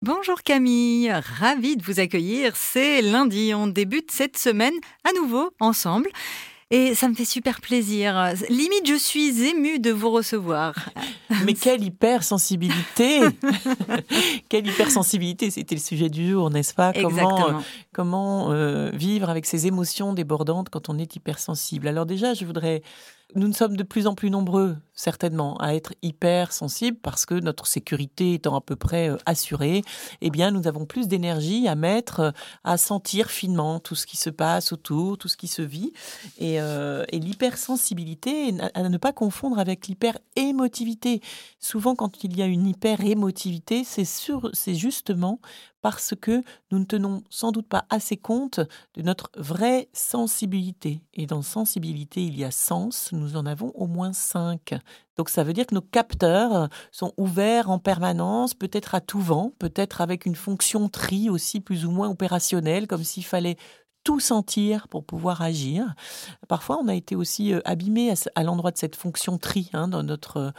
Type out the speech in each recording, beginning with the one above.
Bonjour Camille, ravie de vous accueillir. C'est lundi, on débute cette semaine à nouveau ensemble. Et ça me fait super plaisir. Limite, je suis émue de vous recevoir. Mais quelle hypersensibilité Quelle hypersensibilité C'était le sujet du jour, n'est-ce pas? Comment, comment euh, vivre avec ces émotions débordantes quand on est hypersensible? Alors déjà, je voudrais nous sommes de plus en plus nombreux, certainement, à être hyper sensibles parce que notre sécurité étant à peu près euh, assurée, eh bien, nous avons plus d'énergie à mettre, euh, à sentir finement tout ce qui se passe autour, tout ce qui se vit. Et, euh, l'hypersensibilité, à ne pas confondre avec l'hyper-émotivité. Souvent, quand il y a une hyper-émotivité, c'est justement parce que nous ne tenons sans doute pas assez compte de notre vraie sensibilité. Et dans sensibilité, il y a sens, nous en avons au moins cinq. Donc ça veut dire que nos capteurs sont ouverts en permanence, peut-être à tout vent, peut-être avec une fonction tri aussi plus ou moins opérationnelle, comme s'il fallait tout sentir pour pouvoir agir. Parfois, on a été aussi euh, abîmé à, l'endroit de cette fonction tri hein, dans notre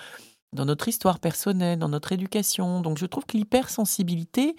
dans notre histoire personnelle, dans notre éducation. Donc je trouve que l'hypersensibilité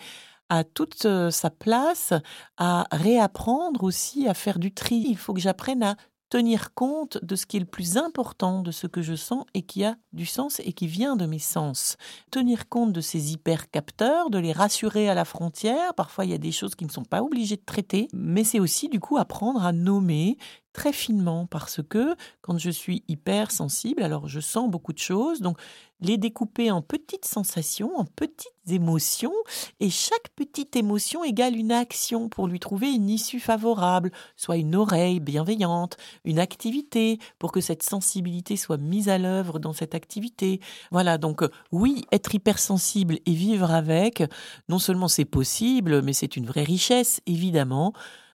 a toute euh, sa place à réapprendre aussi à faire du tri. Il faut que j'apprenne à tenir compte de ce qui est le plus important, de ce que je sens et qui a du sens et qui vient de mes sens. Tenir compte de ces hyper-capteurs, de les rassurer à la frontière. Parfois, il y a des choses qui ne sont pas obligées de traiter, mais c'est aussi du coup apprendre à nommer très finement parce que quand je suis hyper sensible, alors je sens beaucoup de choses, donc les découper en petites sensations, en petites émotions, et chaque petite émotion égale une action pour lui trouver une issue favorable, soit une oreille bienveillante, une activité pour que cette sensibilité soit mise à l'œuvre dans cette activité. Voilà, donc oui, être hypersensible et vivre avec, non seulement c'est possible, mais c'est une vraie richesse, évidemment.